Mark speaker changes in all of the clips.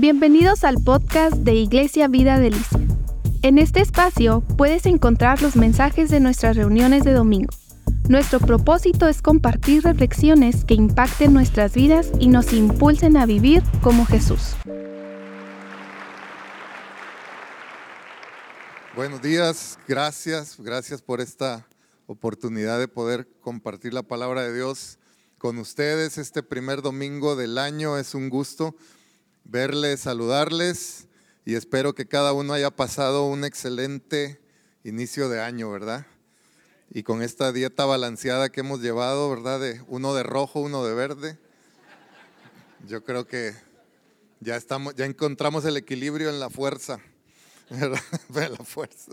Speaker 1: Bienvenidos al podcast de Iglesia Vida Delicia. En este espacio puedes encontrar los mensajes de nuestras reuniones de domingo. Nuestro propósito es compartir reflexiones que impacten nuestras vidas y nos impulsen a vivir como Jesús.
Speaker 2: Buenos días, gracias, gracias por esta oportunidad de poder compartir la palabra de Dios con ustedes este primer domingo del año. Es un gusto verles, saludarles y espero que cada uno haya pasado un excelente inicio de año, ¿verdad? Y con esta dieta balanceada que hemos llevado, ¿verdad? De uno de rojo, uno de verde. Yo creo que ya estamos, ya encontramos el equilibrio en la fuerza, ¿verdad? En la fuerza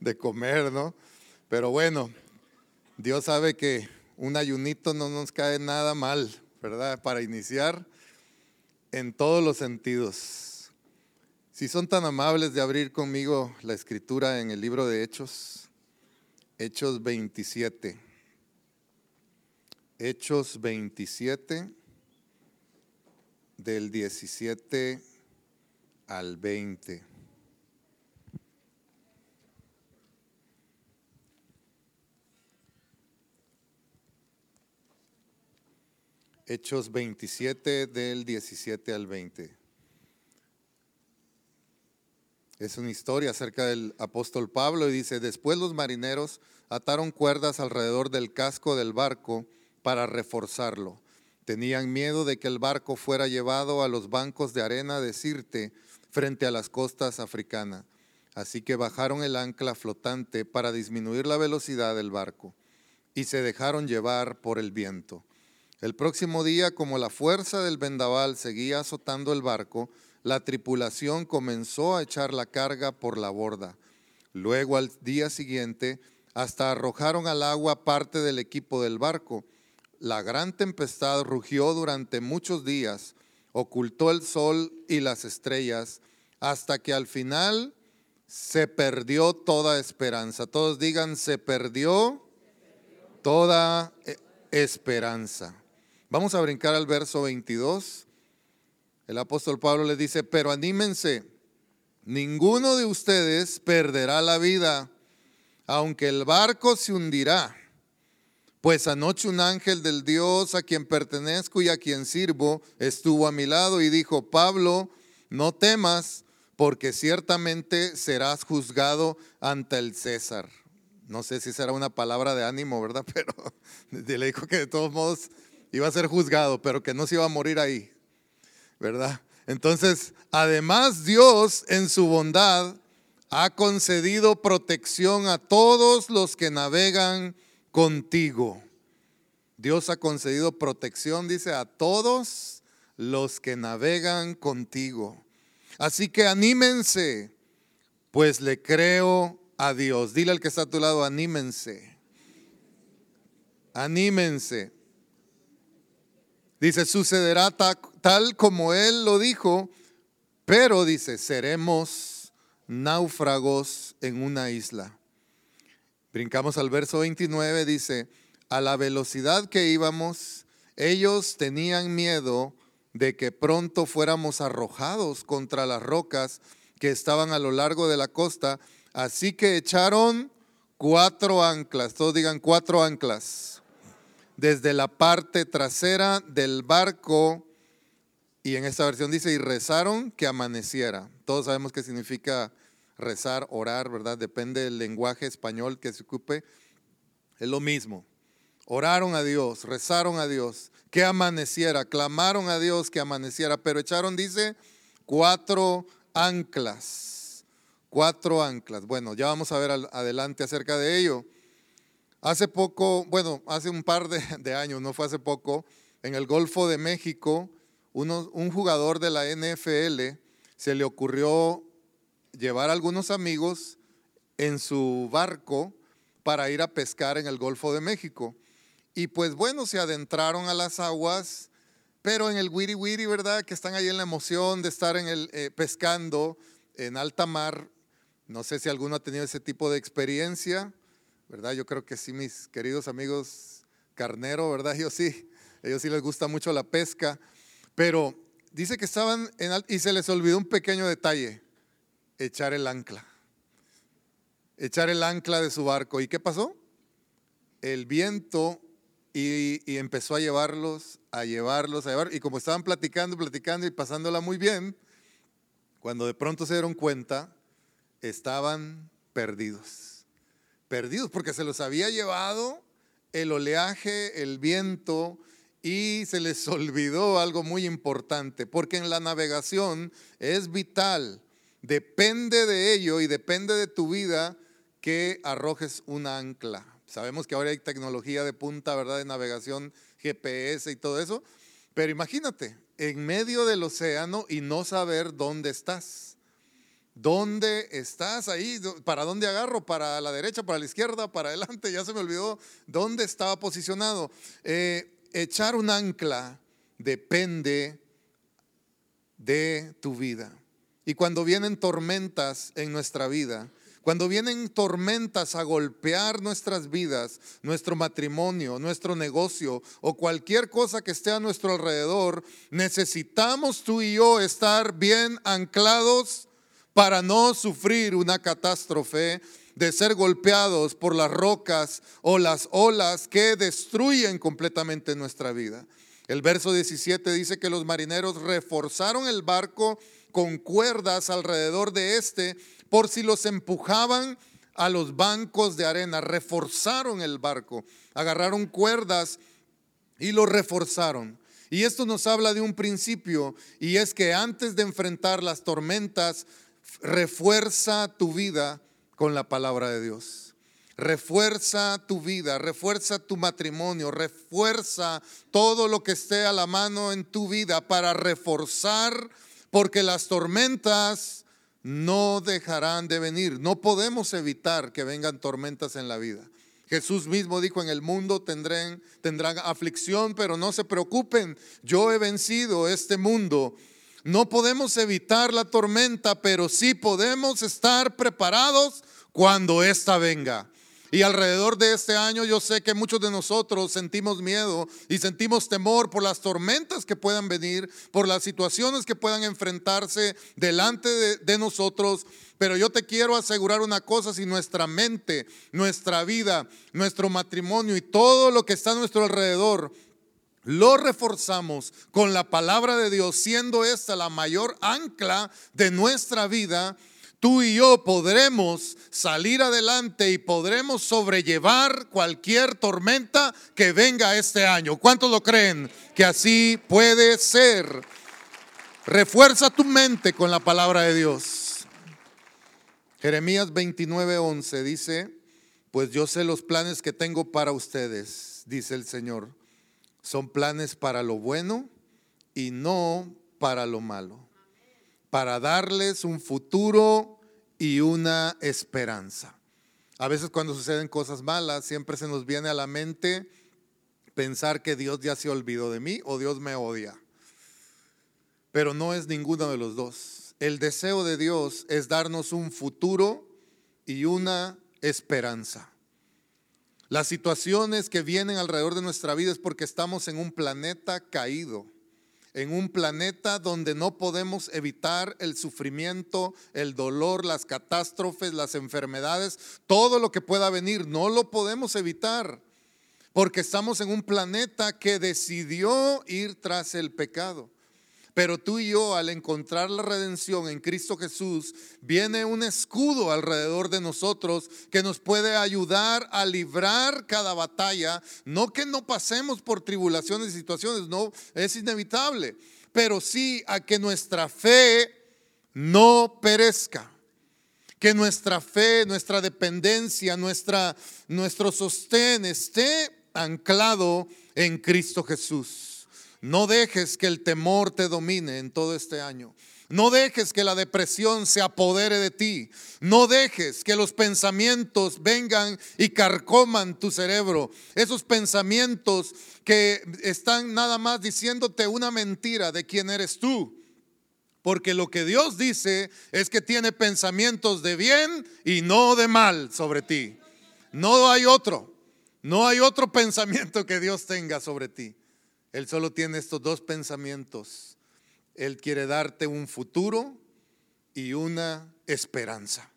Speaker 2: de comer, ¿no? Pero bueno, Dios sabe que un ayunito no nos cae nada mal, ¿verdad? Para iniciar en todos los sentidos. Si son tan amables de abrir conmigo la escritura en el libro de Hechos, Hechos 27. Hechos 27, del 17 al 20. Hechos 27 del 17 al 20. Es una historia acerca del apóstol Pablo y dice, después los marineros ataron cuerdas alrededor del casco del barco para reforzarlo. Tenían miedo de que el barco fuera llevado a los bancos de arena de Sirte frente a las costas africanas. Así que bajaron el ancla flotante para disminuir la velocidad del barco y se dejaron llevar por el viento. El próximo día, como la fuerza del vendaval seguía azotando el barco, la tripulación comenzó a echar la carga por la borda. Luego, al día siguiente, hasta arrojaron al agua parte del equipo del barco. La gran tempestad rugió durante muchos días, ocultó el sol y las estrellas, hasta que al final se perdió toda esperanza. Todos digan, se perdió toda eh, esperanza. Vamos a brincar al verso 22. El apóstol Pablo le dice, pero anímense, ninguno de ustedes perderá la vida, aunque el barco se hundirá. Pues anoche un ángel del Dios a quien pertenezco y a quien sirvo estuvo a mi lado y dijo, Pablo, no temas, porque ciertamente serás juzgado ante el César. No sé si será una palabra de ánimo, ¿verdad? Pero le dijo que de todos modos iba a ser juzgado, pero que no se iba a morir ahí, ¿verdad? Entonces, además Dios en su bondad ha concedido protección a todos los que navegan contigo. Dios ha concedido protección, dice, a todos los que navegan contigo. Así que anímense, pues le creo a Dios. Dile al que está a tu lado, anímense. Anímense. Dice, sucederá tal como Él lo dijo, pero dice, seremos náufragos en una isla. Brincamos al verso 29, dice, a la velocidad que íbamos, ellos tenían miedo de que pronto fuéramos arrojados contra las rocas que estaban a lo largo de la costa, así que echaron cuatro anclas, todos digan cuatro anclas desde la parte trasera del barco y en esta versión dice, y rezaron que amaneciera. Todos sabemos qué significa rezar, orar, ¿verdad? Depende del lenguaje español que se ocupe. Es lo mismo. Oraron a Dios, rezaron a Dios, que amaneciera, clamaron a Dios que amaneciera, pero echaron, dice, cuatro anclas. Cuatro anclas. Bueno, ya vamos a ver adelante acerca de ello. Hace poco, bueno, hace un par de, años, no fue hace poco, en el Golfo de México, un jugador de la NFL se le ocurrió llevar a algunos amigos en su barco para ir a pescar en el Golfo de México. Y pues bueno, se adentraron a las aguas, pero en el wiri wiri, ¿verdad? Que están ahí en la emoción de estar en el, eh, pescando en alta mar. No sé si alguno ha tenido ese tipo de experiencia. ¿Verdad? Yo creo que sí, mis queridos amigos carnero, ¿verdad? Yo sí, ellos sí les gusta mucho la pesca, pero dice que estaban en y se les olvidó un pequeño detalle, echar el ancla. Echar el ancla de su barco. ¿Y qué pasó? El viento y, y, empezó a llevarlos, a llevarlos, a llevar. Y como estaban platicando, platicando y pasándola muy bien, cuando de pronto se dieron cuenta, estaban perdidos. Perdidos porque se los había llevado el oleaje, el viento, y se les olvidó algo muy importante, porque en la navegación es vital, depende de ello y depende de tu vida que arrojes un ancla. Sabemos que ahora hay tecnología de punta, ¿verdad? De navegación, GPS y todo eso, pero imagínate, en medio del océano y no saber dónde estás. ¿Dónde estás ahí? ¿Para dónde agarro? ¿Para la derecha, para la izquierda, para adelante? Ya se me olvidó dónde estaba posicionado. Eh, echar un ancla depende de tu vida. Y cuando vienen tormentas en nuestra vida, cuando vienen tormentas a golpear nuestras vidas, nuestro matrimonio, nuestro negocio o cualquier cosa que esté a nuestro alrededor, necesitamos tú y yo estar bien anclados para no sufrir una catástrofe de ser golpeados por las rocas o las olas que destruyen completamente nuestra vida. El verso 17 dice que los marineros reforzaron el barco con cuerdas alrededor de este por si los empujaban a los bancos de arena. Reforzaron el barco, agarraron cuerdas y lo reforzaron. Y esto nos habla de un principio y es que antes de enfrentar las tormentas, refuerza tu vida con la palabra de Dios. Refuerza tu vida, refuerza tu matrimonio, refuerza todo lo que esté a la mano en tu vida para reforzar, porque las tormentas no dejarán de venir. No podemos evitar que vengan tormentas en la vida. Jesús mismo dijo, en el mundo tendrán, tendrán aflicción, pero no se preocupen, yo he vencido este mundo no podemos evitar la tormenta, pero sí podemos estar preparados cuando ésta venga. Y alrededor de este año yo sé que muchos de nosotros sentimos miedo y sentimos temor por las tormentas que puedan venir, por las situaciones que puedan enfrentarse delante de, de, nosotros. Pero yo te quiero asegurar una cosa, si nuestra mente, nuestra vida, nuestro matrimonio y todo lo que está a nuestro alrededor lo reforzamos con la palabra de Dios, siendo esta la mayor ancla de nuestra vida, tú y yo podremos salir adelante y podremos sobrellevar cualquier tormenta que venga este año. ¿Cuántos lo creen que así puede ser? Refuerza tu mente con la palabra de Dios. Jeremías 29:11 dice, pues yo sé los planes que tengo para ustedes, dice el Señor son planes para lo bueno y no para lo malo. Para darles un futuro y una esperanza. A veces cuando suceden cosas malas, siempre se nos viene a la mente pensar que Dios ya se olvidó de mí o Dios me odia. Pero no es ninguno de los dos. El deseo de Dios es darnos un futuro y una esperanza. Las situaciones que vienen alrededor de nuestra vida es porque estamos en un planeta caído, en un planeta donde no podemos evitar el sufrimiento, el dolor, las catástrofes, las enfermedades, todo lo que pueda venir, no lo podemos evitar, porque estamos en un planeta que decidió ir tras el pecado. Pero tú y yo, al encontrar la redención en Cristo Jesús, viene un escudo alrededor de nosotros que nos puede ayudar a librar cada batalla. No que no pasemos por tribulaciones y situaciones, no, es inevitable. Pero sí a que nuestra fe no perezca. Que nuestra fe, nuestra dependencia, nuestra, nuestro sostén esté anclado en Cristo Jesús. No dejes que el temor te domine en todo este año. No dejes que la depresión se apodere de ti. No dejes que los pensamientos vengan y carcoman tu cerebro. Esos pensamientos que están nada más diciéndote una mentira de quién eres tú. Porque lo que Dios dice es que tiene pensamientos de bien y no de mal sobre ti. No hay otro. No hay otro pensamiento que Dios tenga sobre ti. Él solo tiene estos dos pensamientos. Él quiere darte un futuro y una esperanza.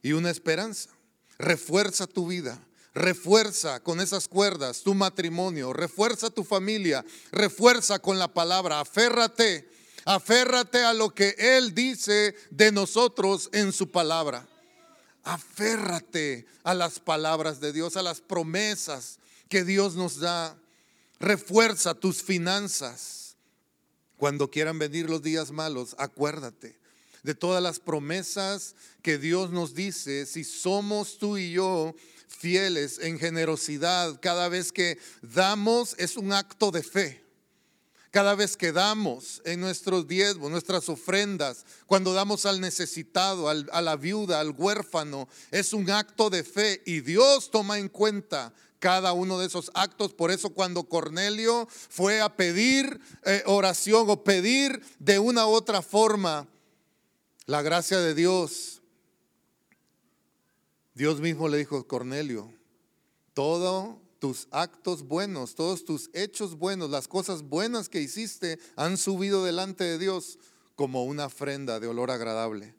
Speaker 2: Y una esperanza. Refuerza tu vida. Refuerza con esas cuerdas tu matrimonio, refuerza tu familia, refuerza con la palabra, aférrate, aférrate a lo que Él dice de nosotros en su palabra. Aférrate a las palabras de Dios, a las promesas que Dios nos da. Refuerza tus finanzas. Cuando quieran venir los días malos, acuérdate de todas las promesas que Dios nos dice si somos tú y yo fieles en generosidad. Cada vez que damos es un acto de fe. Cada vez que damos en nuestros diezmos, nuestras ofrendas, cuando damos al necesitado, a la viuda, al huérfano, es un acto de fe y Dios toma en cuenta cada uno de esos actos. Por eso cuando Cornelio fue a pedir eh, oración o pedir de una u otra forma la gracia de Dios, Dios mismo le dijo, Cornelio, todos tus actos buenos, todos tus hechos buenos, las cosas buenas que hiciste han subido delante de Dios como una ofrenda de olor agradable.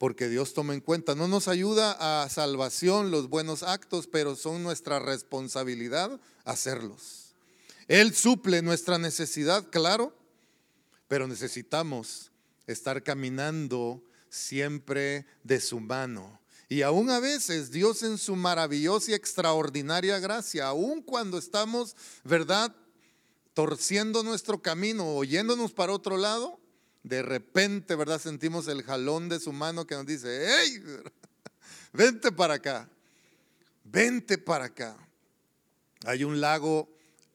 Speaker 2: Porque Dios toma en cuenta, no nos ayuda a salvación los buenos actos, pero son nuestra responsabilidad hacerlos. Él suple nuestra necesidad, claro, pero necesitamos estar caminando siempre de su mano y aún a veces Dios en su maravillosa y extraordinaria gracia, aún cuando estamos, ¿verdad? Torciendo nuestro camino o yéndonos para otro lado, de repente, ¿verdad? Sentimos el jalón de su mano que nos dice, hey, vente para acá, vente para acá. Hay un lago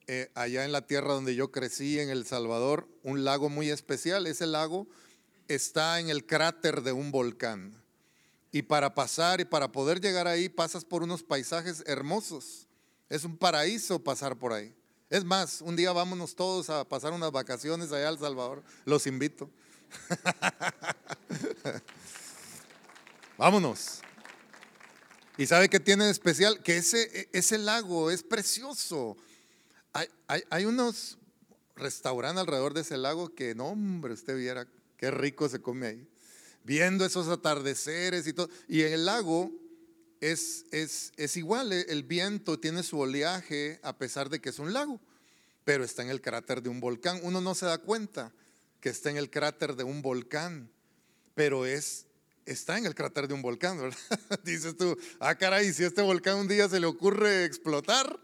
Speaker 2: eh, allá en la tierra donde yo crecí, en El Salvador, un lago muy especial. Ese lago está en el cráter de un volcán. Y para pasar y para poder llegar ahí pasas por unos paisajes hermosos. Es un paraíso pasar por ahí. Es más, un día vámonos todos a pasar unas vacaciones allá al Salvador. Los invito. Vámonos. ¿Y sabe qué tiene de especial? Que ese, ese lago es precioso. Hay, hay, unos restaurantes alrededor de ese lago que, no, hombre, usted viera qué rico se come ahí viendo esos atardeceres y todo. Y el lago es, es, es igual, eh, el viento tiene su oleaje a pesar de que es un lago, pero está en el cráter de un volcán. Uno no se da cuenta que está en el cráter de un volcán, pero es está en el cráter de un volcán, ¿verdad? Dices tú, ah, caray, si este volcán un día se le ocurre explotar,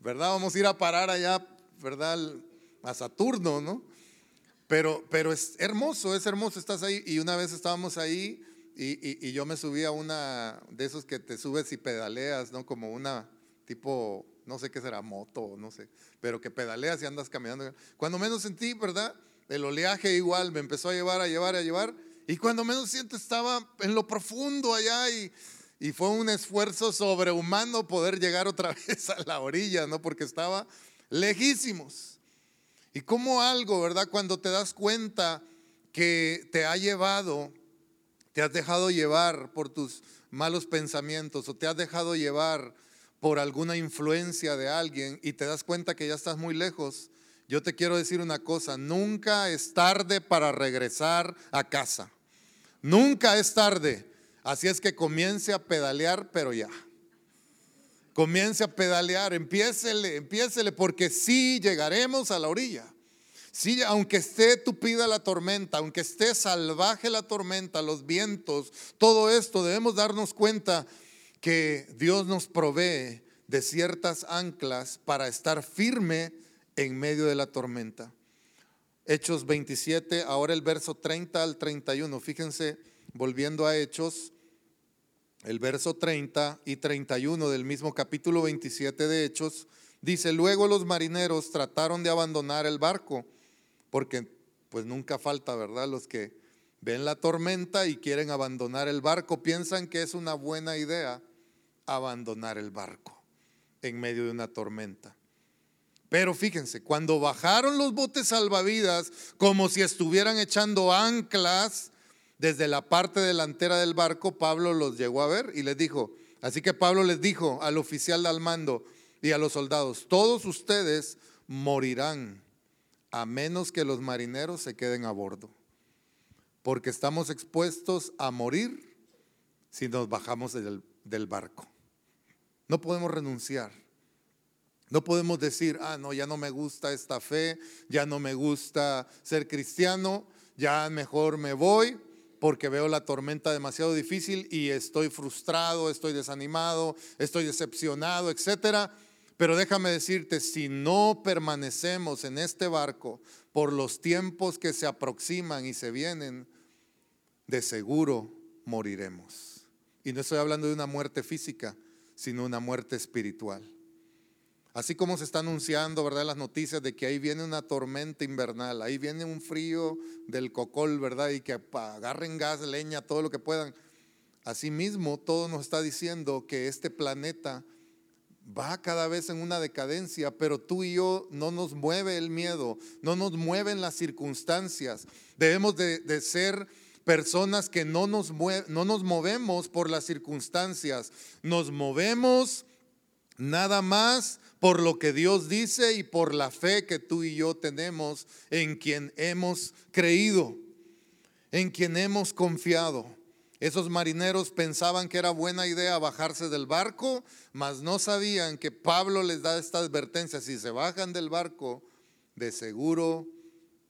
Speaker 2: ¿verdad? Vamos a ir a parar allá, ¿verdad? A Saturno, ¿no? Pero, pero es hermoso, es hermoso, estás ahí. Y una vez estábamos ahí y, yo me subí a una de esos que te subes y pedaleas, ¿no? Como una tipo, no sé qué será, moto, no sé, pero que pedaleas y andas caminando. Cuando menos sentí, ¿verdad? El oleaje igual me empezó a llevar, a llevar, a llevar. Y cuando menos siento estaba en lo profundo allá y, y fue un esfuerzo sobrehumano poder llegar otra vez a la orilla, ¿no? Porque estaba lejísimos. Y como algo, ¿verdad? Cuando te das cuenta que te ha llevado, te has dejado llevar por tus malos pensamientos o te has dejado llevar por alguna influencia de alguien y te das cuenta que ya estás muy lejos, yo te quiero decir una cosa, nunca es tarde para regresar a casa. Nunca es tarde. Así es que comience a pedalear, pero ya. Comience a pedalear, empiécele, empiécele, porque sí llegaremos a la orilla. Sí, aunque esté tupida la tormenta, aunque esté salvaje la tormenta, los vientos, todo esto, debemos darnos cuenta que Dios nos provee de ciertas anclas para estar firme en medio de la tormenta. Hechos 27, ahora el verso 30 al 31. Fíjense, volviendo a Hechos, el verso 30 y 31 del mismo capítulo 27 de Hechos, dice, luego los marineros trataron de abandonar el barco, porque pues nunca falta, ¿verdad? Los que ven la tormenta y quieren abandonar el barco, piensan que es una buena idea abandonar el barco en medio de una tormenta. Pero fíjense, cuando bajaron los botes salvavidas como si estuvieran echando anclas, desde la parte delantera del barco, Pablo los llegó a ver y les dijo, así que Pablo les dijo al oficial al mando y a los soldados, todos ustedes morirán a menos que los marineros se queden a bordo, porque estamos expuestos a morir si nos bajamos del, barco. No podemos renunciar. No podemos decir, ah, no, ya no me gusta esta fe, ya no me gusta ser cristiano, ya mejor me voy porque veo la tormenta demasiado difícil y estoy frustrado, estoy desanimado, estoy decepcionado, etcétera. Pero déjame decirte, si no permanecemos en este barco por los tiempos que se aproximan y se vienen, de seguro moriremos. Y no estoy hablando de una muerte física, sino una muerte espiritual. Así como se está anunciando, ¿verdad? Las noticias de que ahí viene una tormenta invernal, ahí viene un frío del cocol, ¿verdad? Y que agarren gas, leña, todo lo que puedan. Asimismo, todo nos está diciendo que este planeta va cada vez en una decadencia, pero tú y yo no nos mueve el miedo, no nos mueven las circunstancias. Debemos de, ser personas que no nos, no nos movemos por las circunstancias, nos movemos nada más por lo que Dios dice y por la fe que tú y yo tenemos en quien hemos creído, en quien hemos confiado. Esos marineros pensaban que era buena idea bajarse del barco, mas no sabían que Pablo les da esta advertencia, si se bajan del barco, de seguro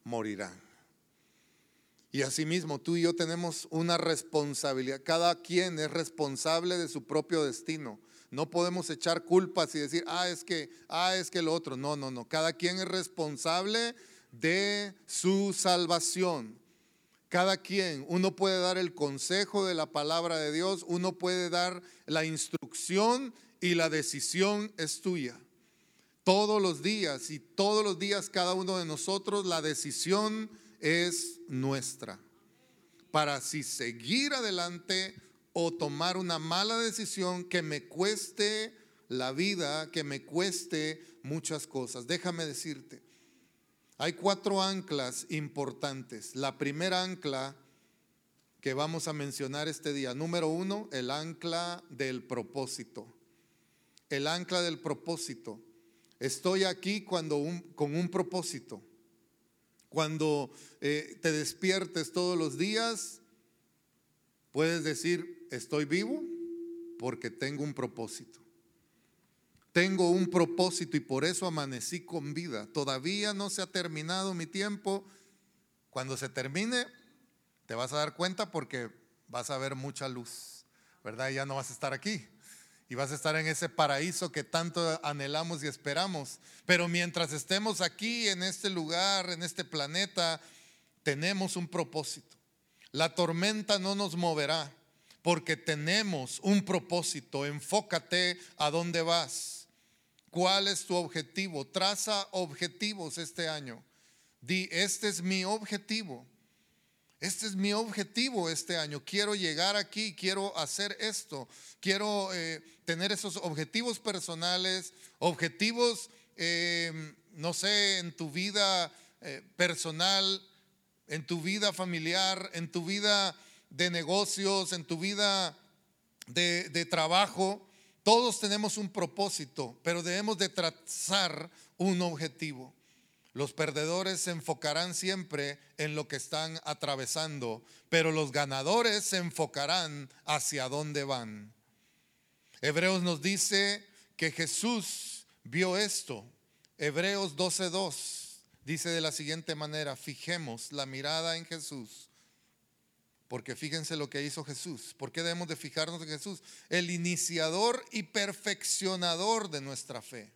Speaker 2: morirán. Y asimismo, tú y yo tenemos una responsabilidad. Cada quien es responsable de su propio destino. No podemos echar culpas y decir, ah, es que, ah, es que lo otro. No, no, no. Cada quien es responsable de su salvación. Cada quien, uno puede dar el consejo de la palabra de Dios, uno puede dar la instrucción y la decisión es tuya. Todos los días y todos los días cada uno de nosotros la decisión es nuestra. Para si seguir adelante o tomar una mala decisión que me cueste la vida, que me cueste muchas cosas. Déjame decirte, hay cuatro anclas importantes. La primera ancla que vamos a mencionar este día, número uno, el ancla del propósito. El ancla del propósito. Estoy aquí cuando con un propósito. Cuando eh, te despiertes todos los días, puedes decir, estoy vivo porque tengo un propósito. Tengo un propósito y por eso amanecí con vida. Todavía no se ha terminado mi tiempo. Cuando se termine, te vas a dar cuenta porque vas a ver mucha luz, ¿verdad? ya no vas a estar aquí. Y vas a estar en ese paraíso que tanto anhelamos y esperamos. Pero mientras estemos aquí, en este lugar, en este planeta, tenemos un propósito. La tormenta no nos moverá porque tenemos un propósito. Enfócate a dónde vas. ¿Cuál es tu objetivo? Traza objetivos este año. Di, este es mi objetivo. Este es mi objetivo este año. Quiero llegar aquí, quiero hacer esto. Quiero eh, tener esos objetivos personales, objetivos, eh, no sé, en tu vida eh, personal, en tu vida familiar, en tu vida de negocios, en tu vida de, trabajo, todos tenemos un propósito, pero debemos de trazar un objetivo. Los perdedores se enfocarán siempre en lo que están atravesando, pero los ganadores se enfocarán hacia dónde van. Hebreos nos dice que Jesús vio esto. Hebreos 12:2 dice de la siguiente manera, fijemos la mirada en Jesús porque fíjense lo que hizo Jesús. ¿Por qué debemos de fijarnos en Jesús? El iniciador y perfeccionador de nuestra fe.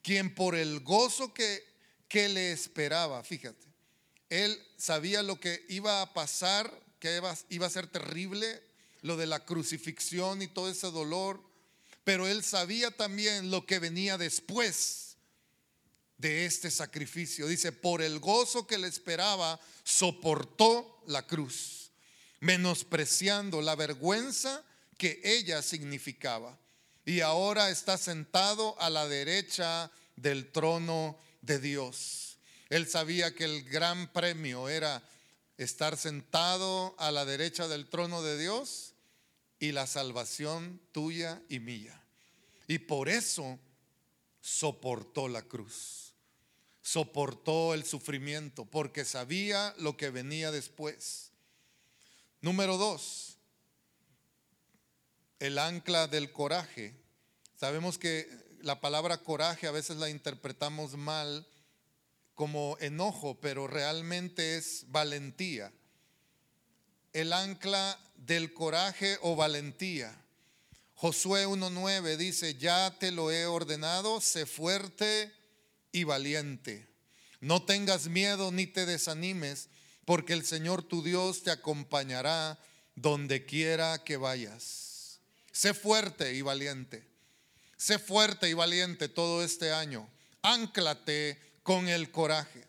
Speaker 2: Quien por el gozo que, que le esperaba, fíjate, él sabía lo que iba a pasar, que iba, iba a ser terrible, lo de la crucifixión y todo ese dolor, pero él sabía también lo que venía después de este sacrificio. Dice, por el gozo que le esperaba, soportó la cruz menospreciando la vergüenza que ella significaba. Y ahora está sentado a la derecha del trono de Dios. Él sabía que el gran premio era estar sentado a la derecha del trono de Dios y la salvación tuya y mía. Y por eso soportó la cruz. soportó el sufrimiento porque sabía lo que venía después. Número dos, el ancla del coraje. Sabemos que la palabra coraje a veces la interpretamos mal como enojo, pero realmente es valentía. El ancla del coraje o valentía. Josué 1.9 dice, ya te lo he ordenado, sé fuerte y valiente. No tengas miedo ni te desanimes, porque el Señor tu Dios te acompañará donde quiera que vayas. Sé fuerte y valiente. Sé fuerte y valiente todo este año. Ánclate con el coraje.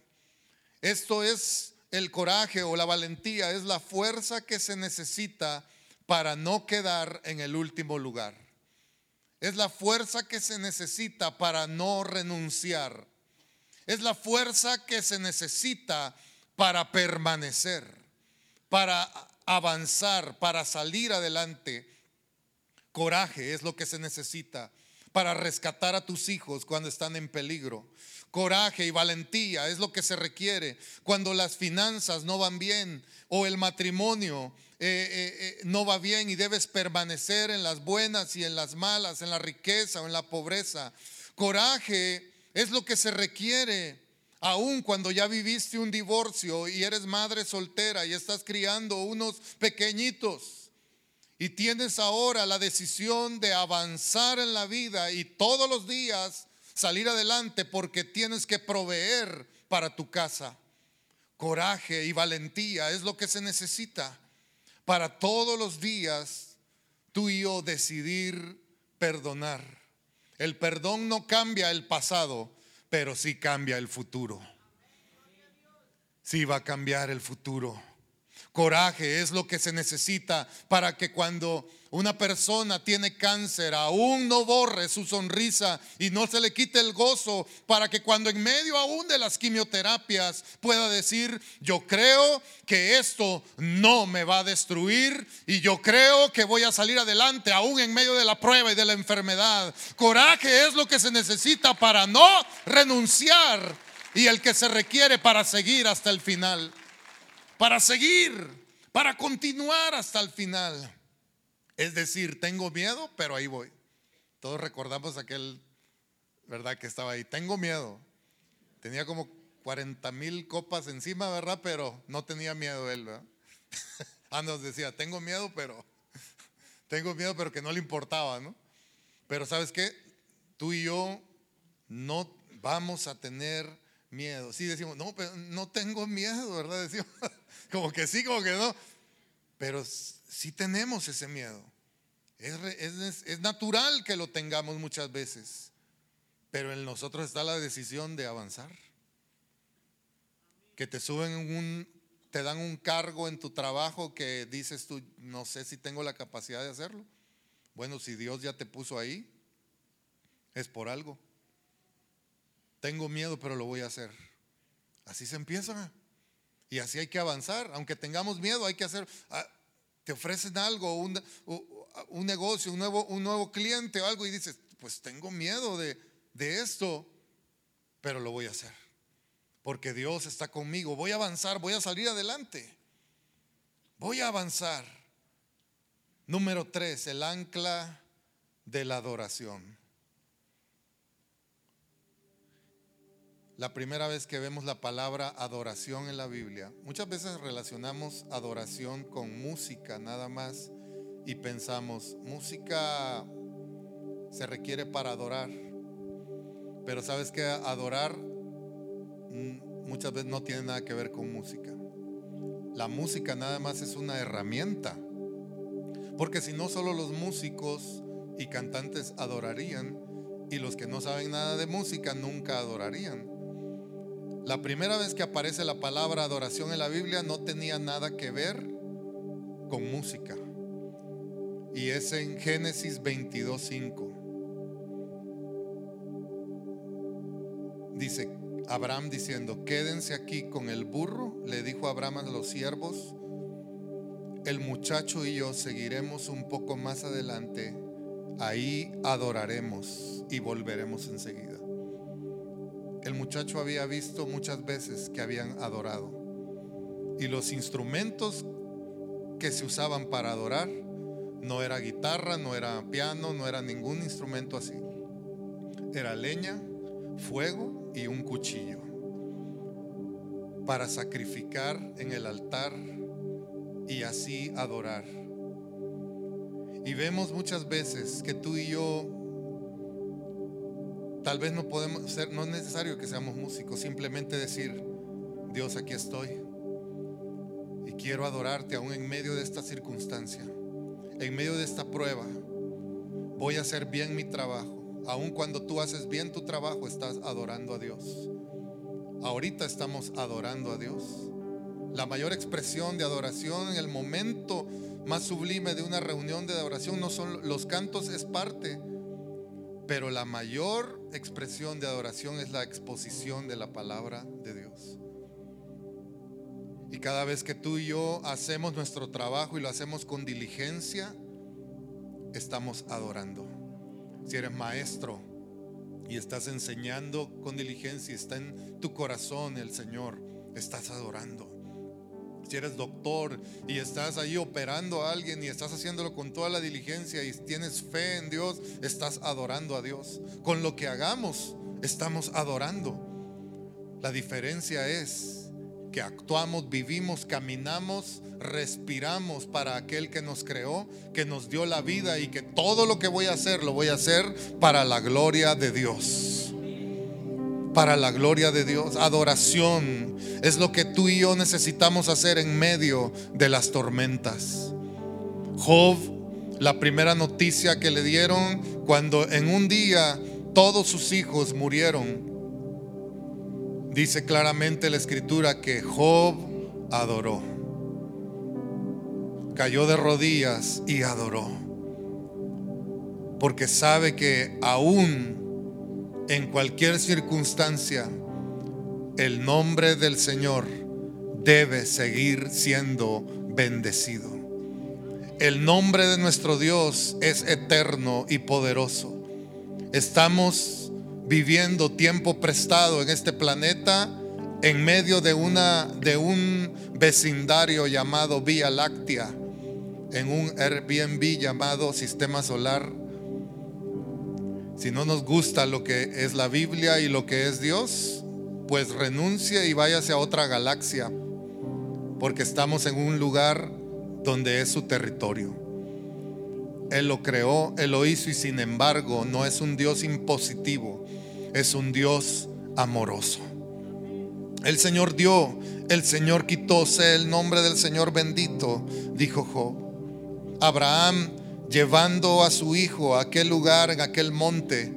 Speaker 2: Esto es el coraje o la valentía, es la fuerza que se necesita para no quedar en el último lugar. Es la fuerza que se necesita para no renunciar. Es la fuerza que se necesita para permanecer, para avanzar, para salir adelante. Coraje es lo que se necesita para rescatar a tus hijos cuando están en peligro. Coraje y valentía es lo que se requiere cuando las finanzas no van bien o el matrimonio eh, eh, eh, no va bien y debes permanecer en las buenas y en las malas, en la riqueza o en la pobreza. Coraje es lo que se requiere aun cuando ya viviste un divorcio y eres madre soltera y estás criando unos pequeñitos y tienes ahora la decisión de avanzar en la vida y todos los días salir adelante porque tienes que proveer para tu casa. Coraje y valentía es lo que se necesita para todos los días tú y yo decidir perdonar. El perdón no cambia el pasado, pero sí cambia el futuro. Sí va a cambiar el futuro. Coraje es lo que se necesita para que cuando una persona tiene cáncer, aún no borre su sonrisa y no se le quite el gozo para que cuando en medio aún de las quimioterapias pueda decir, yo creo que esto no me va a destruir y yo creo que voy a salir adelante aún en medio de la prueba y de la enfermedad. Coraje es lo que se necesita para no renunciar y el que se requiere para seguir hasta el final. Para seguir, para continuar hasta el final. Es decir, tengo miedo, pero ahí voy. Todos recordamos aquel, ¿verdad? Que estaba ahí. Tengo miedo. Tenía como 40 mil copas encima, ¿verdad? Pero no tenía miedo él, ¿verdad? ah, nos decía, tengo miedo, pero tengo miedo, pero que no le importaba, ¿no? Pero ¿sabes qué? Tú y yo no vamos a tener miedo. Sí decimos, no, pero no tengo miedo, ¿verdad? Decimos, como que sí, como que no. Pero si tenemos ese miedo. Es, natural que lo tengamos muchas veces, pero en nosotros está la decisión de avanzar. Que te suben un, te dan un cargo en tu trabajo que dices tú, no sé si tengo la capacidad de hacerlo. Bueno, si Dios ya te puso ahí, es por algo. Tengo miedo, pero lo voy a hacer. Así se empieza. Y así hay que avanzar. Aunque tengamos miedo, hay que hacer. Ah, te ofrecen algo, un negocio, un nuevo, un nuevo cliente o algo y dices, pues tengo miedo de, de esto, pero lo voy a hacer. Porque Dios está conmigo. Voy a avanzar, voy a salir adelante. Voy a avanzar. Número tres, el ancla de la adoración. La primera vez que vemos la palabra adoración en la Biblia, muchas veces relacionamos adoración con música nada más y pensamos, música se requiere para adorar, pero sabes que adorar mm, muchas veces no tiene nada que ver con música. La música nada más es una herramienta, porque si no solo los músicos y cantantes adorarían y los que no saben nada de música nunca adorarían. La primera vez que aparece la palabra adoración en la Biblia no tenía nada que ver con música. Y es en Génesis 22.5. Dice Abraham diciendo, quédense aquí con el burro, le dijo Abraham a los siervos, el muchacho y yo seguiremos un poco más adelante, ahí adoraremos y volveremos enseguida. el muchacho había visto muchas veces que habían adorado. Y los instrumentos que se usaban para adorar no era guitarra, no era piano, no era ningún instrumento así. Era leña, fuego y un cuchillo para sacrificar en el altar y así adorar. Y vemos muchas veces que tú y yo tal vez no podemos ser, no es necesario que seamos músicos, simplemente decir, Dios, aquí estoy. Y quiero adorarte aún en medio de esta circunstancia, en medio de esta prueba. Voy a hacer bien mi trabajo. Aun cuando tú haces bien tu trabajo, estás adorando a Dios. Ahorita estamos adorando a Dios. La mayor expresión de adoración en el momento más sublime de una reunión de adoración no son los cantos, es parte, pero la mayor expresión de adoración es la exposición de la palabra de Dios. Y cada vez que tú y yo hacemos nuestro trabajo y lo hacemos con diligencia, estamos adorando. Si eres maestro, y estás enseñando con diligencia, está en tu corazón el Señor, estás adorando. Si eres doctor y estás ahí operando a alguien y estás haciéndolo con toda la diligencia y tienes fe en Dios, estás adorando a Dios. Con lo que hagamos, estamos adorando. La diferencia es que actuamos, vivimos, caminamos, respiramos para aquel que nos creó, que nos dio la vida y que todo lo que voy a hacer lo voy a hacer para la gloria de Dios. Para la gloria de Dios. Adoración es lo que tú y yo necesitamos hacer en medio de las tormentas. Job, la primera noticia que le dieron cuando en un día todos sus hijos murieron, Dice claramente la escritura que Job adoró. Cayó de rodillas y adoró. Porque sabe que aún en cualquier circunstancia, el nombre del Señor debe seguir siendo bendecido. El nombre de nuestro Dios es eterno y poderoso. Estamos viviendo tiempo prestado en este planeta en medio de, una, de un vecindario llamado Vía Láctea, en un Airbnb llamado Sistema Solar. Si no nos gusta lo que es la Biblia y lo que es Dios, pues renuncie y váyase a otra galaxia, porque estamos en un lugar donde es su territorio. Él lo creó, Él lo hizo y sin embargo no es un Dios impositivo es un Dios amoroso. El Señor dio, el Señor quitó, sea el nombre del Señor bendito, dijo Job. Abraham llevando a su hijo a aquel lugar, en aquel monte,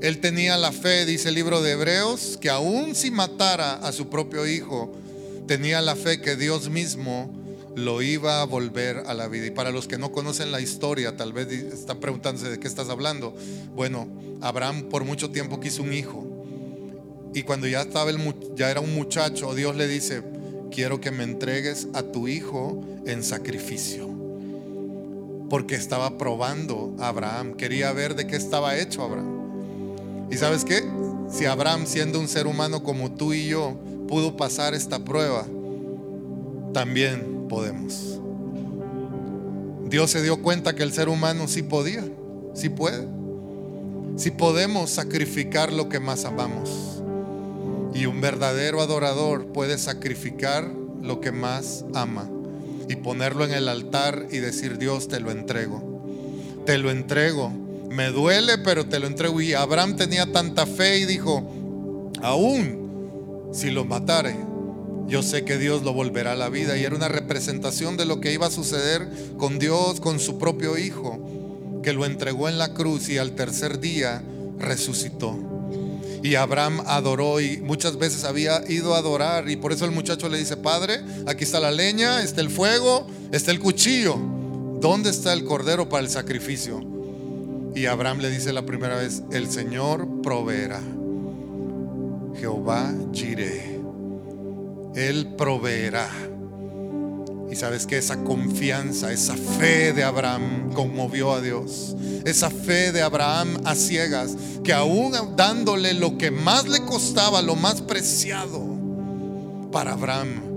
Speaker 2: él tenía la fe, dice el libro de Hebreos, que aún si matara a su propio hijo, tenía la fe que Dios mismo lo iba a volver a la vida. Y para los que no conocen la historia, tal vez están preguntándose de qué estás hablando. Bueno, Abraham por mucho tiempo quiso un hijo. Y cuando ya estaba el, ya era un muchacho, Dios le dice, "Quiero que me entregues a tu hijo en sacrificio." Porque estaba probando a Abraham, quería ver de qué estaba hecho Abraham. ¿Y sabes qué? Si Abraham, siendo un ser humano como tú y yo, pudo pasar esta prueba, también podemos. Dios se dio cuenta que el ser humano sí podía, sí puede. Si podemos sacrificar lo que más amamos. Y un verdadero adorador puede sacrificar lo que más ama y ponerlo en el altar y decir, Dios, te lo entrego. Te lo entrego. Me duele, pero te lo entrego. Y Abraham tenía tanta fe y dijo, aún si lo matare, yo sé que Dios lo volverá a la vida. Y era una representación de lo que iba a suceder con Dios, con su propio Hijo que lo entregó en la cruz y al tercer día resucitó. Y Abraham adoró y muchas veces había ido a adorar y por eso el muchacho le dice, Padre, aquí está la leña, está el fuego, está el cuchillo. ¿Dónde está el cordero para el sacrificio? Y Abraham le dice la primera vez, el Señor proveerá. Jehová Jireh. Él proveerá. Y sabes que esa confianza, esa fe de Abraham conmovió a Dios. Esa fe de Abraham a ciegas, que aún dándole lo que más le costaba, lo más preciado para Abraham,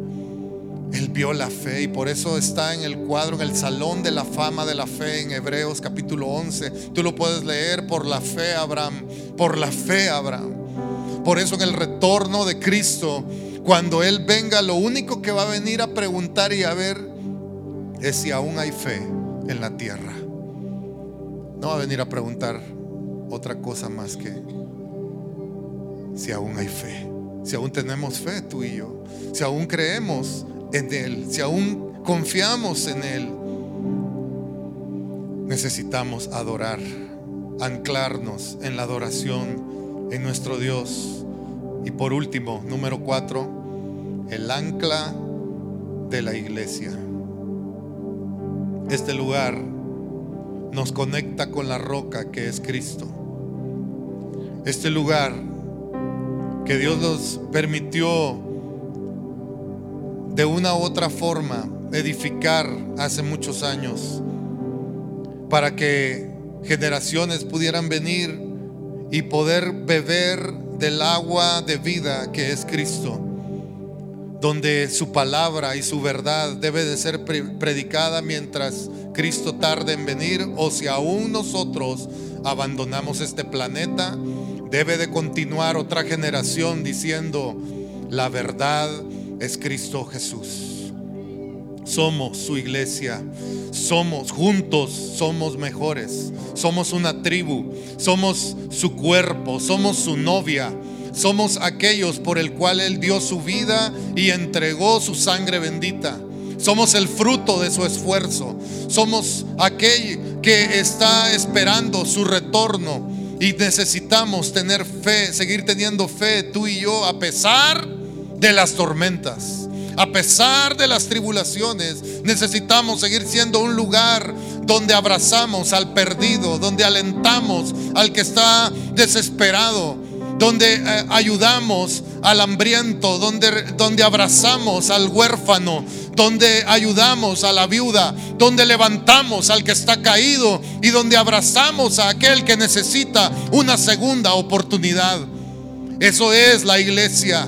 Speaker 2: él vio la fe y por eso está en el cuadro, en el salón de la fama de la fe en Hebreos capítulo 11. Tú lo puedes leer por la fe Abraham, por la fe Abraham. Por eso en el retorno de Cristo, cuando Él venga, lo único que va a venir a preguntar y a ver es si aún hay fe en la tierra. No va a venir a preguntar otra cosa más que si aún hay fe, si aún tenemos fe tú y yo, si aún creemos en Él, si aún confiamos en Él, necesitamos adorar, anclarnos en la adoración en nuestro Dios. Y por último, número cuatro, el ancla de la iglesia. Este lugar nos conecta con la roca que es Cristo. Este lugar que Dios nos permitió de una u otra forma edificar hace muchos años para que generaciones pudieran venir y poder beber del agua de vida que es Cristo, donde su palabra y su verdad debe de ser predicada mientras Cristo tarde en venir o si aún nosotros abandonamos este planeta, debe de continuar otra generación diciendo la verdad es Cristo Jesús. Somos su iglesia. Somos juntos, somos mejores. Somos una tribu. Somos su cuerpo. Somos su novia. Somos aquellos por el cual Él dio su vida y entregó su sangre bendita. Somos el fruto de su esfuerzo. Somos aquel que está esperando su retorno. Y necesitamos tener fe, seguir teniendo fe tú y yo a pesar de las tormentas. A pesar de las tribulaciones, necesitamos seguir siendo un lugar donde abrazamos al perdido, donde alentamos al que está desesperado, donde eh, ayudamos al hambriento, donde, donde abrazamos al huérfano, donde ayudamos a la viuda, donde levantamos al que está caído y donde abrazamos a aquel que necesita una segunda oportunidad. Eso es la iglesia.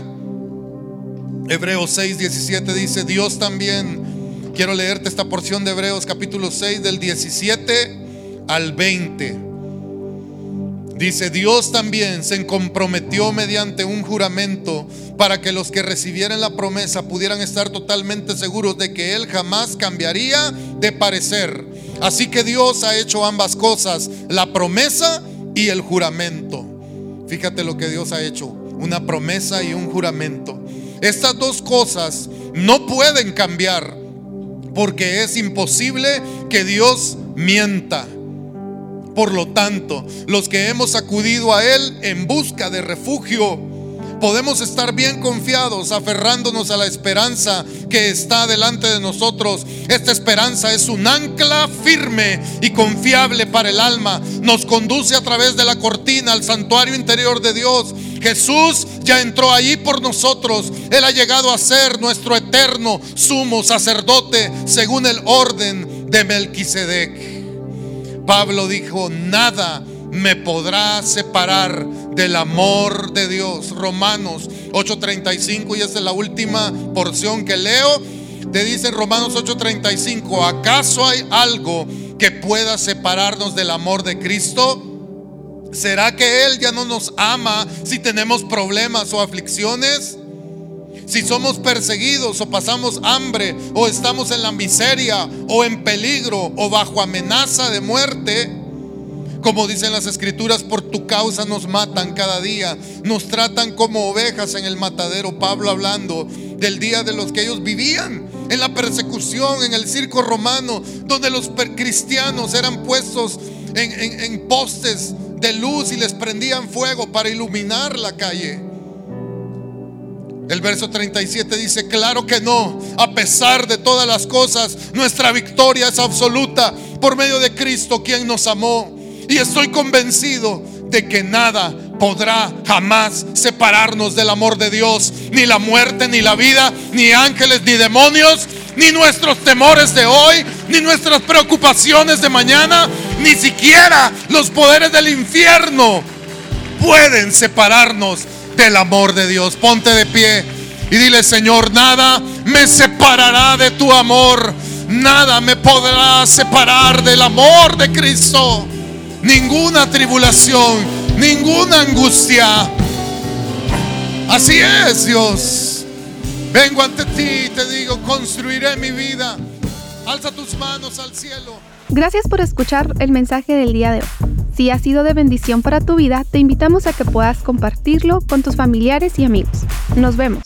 Speaker 2: Hebreos 6, 17 dice, Dios también, quiero leerte esta porción de Hebreos capítulo 6 del 17 al 20. Dice, Dios también se comprometió mediante un juramento para que los que recibieran la promesa pudieran estar totalmente seguros de que Él jamás cambiaría de parecer. Así que Dios ha hecho ambas cosas, la promesa y el juramento. Fíjate lo que Dios ha hecho, una promesa y un juramento. Estas dos cosas no pueden cambiar porque es imposible que Dios mienta. Por lo tanto, los que hemos acudido a Él en busca de refugio, podemos estar bien confiados, aferrándonos a la esperanza que está delante de nosotros. Esta esperanza es un ancla firme y confiable para el alma. Nos conduce a través de la cortina al santuario interior de Dios. Jesús ya entró allí por nosotros. Él ha llegado a ser nuestro eterno sumo sacerdote según el orden de Melquisedec. Pablo dijo, nada me podrá separar del amor de Dios. Romanos 8:35 y esa es la última porción que leo. Te dice Romanos 8:35, ¿acaso hay algo que pueda separarnos del amor de Cristo? ¿Será que Él ya no nos ama si tenemos problemas o aflicciones? Si somos perseguidos o pasamos hambre o estamos en la miseria o en peligro o bajo amenaza de muerte, como dicen las escrituras, por tu causa nos matan cada día, nos tratan como ovejas en el matadero. Pablo hablando del día de los que ellos vivían en la persecución, en el circo romano, donde los cristianos eran puestos en, en postes de luz y les prendían fuego para iluminar la calle. El verso 37 dice, claro que no, a pesar de todas las cosas, nuestra victoria es absoluta por medio de Cristo, quien nos amó. Y estoy convencido de que nada podrá jamás separarnos del amor de Dios, ni la muerte, ni la vida, ni ángeles, ni demonios, ni nuestros temores de hoy, ni nuestras preocupaciones de mañana, ni siquiera los poderes del infierno pueden separarnos del amor de Dios. Ponte de pie y dile, Señor, nada me separará de tu amor. Nada me podrá separar del amor de Cristo. Ninguna tribulación, ninguna angustia. Así es, Dios. Vengo ante ti y te digo, construiré mi vida. Alza tus manos al cielo.
Speaker 1: Gracias por escuchar el mensaje del día de hoy. Si ha sido de bendición para tu vida, te invitamos a que puedas compartirlo con tus familiares y amigos. Nos vemos.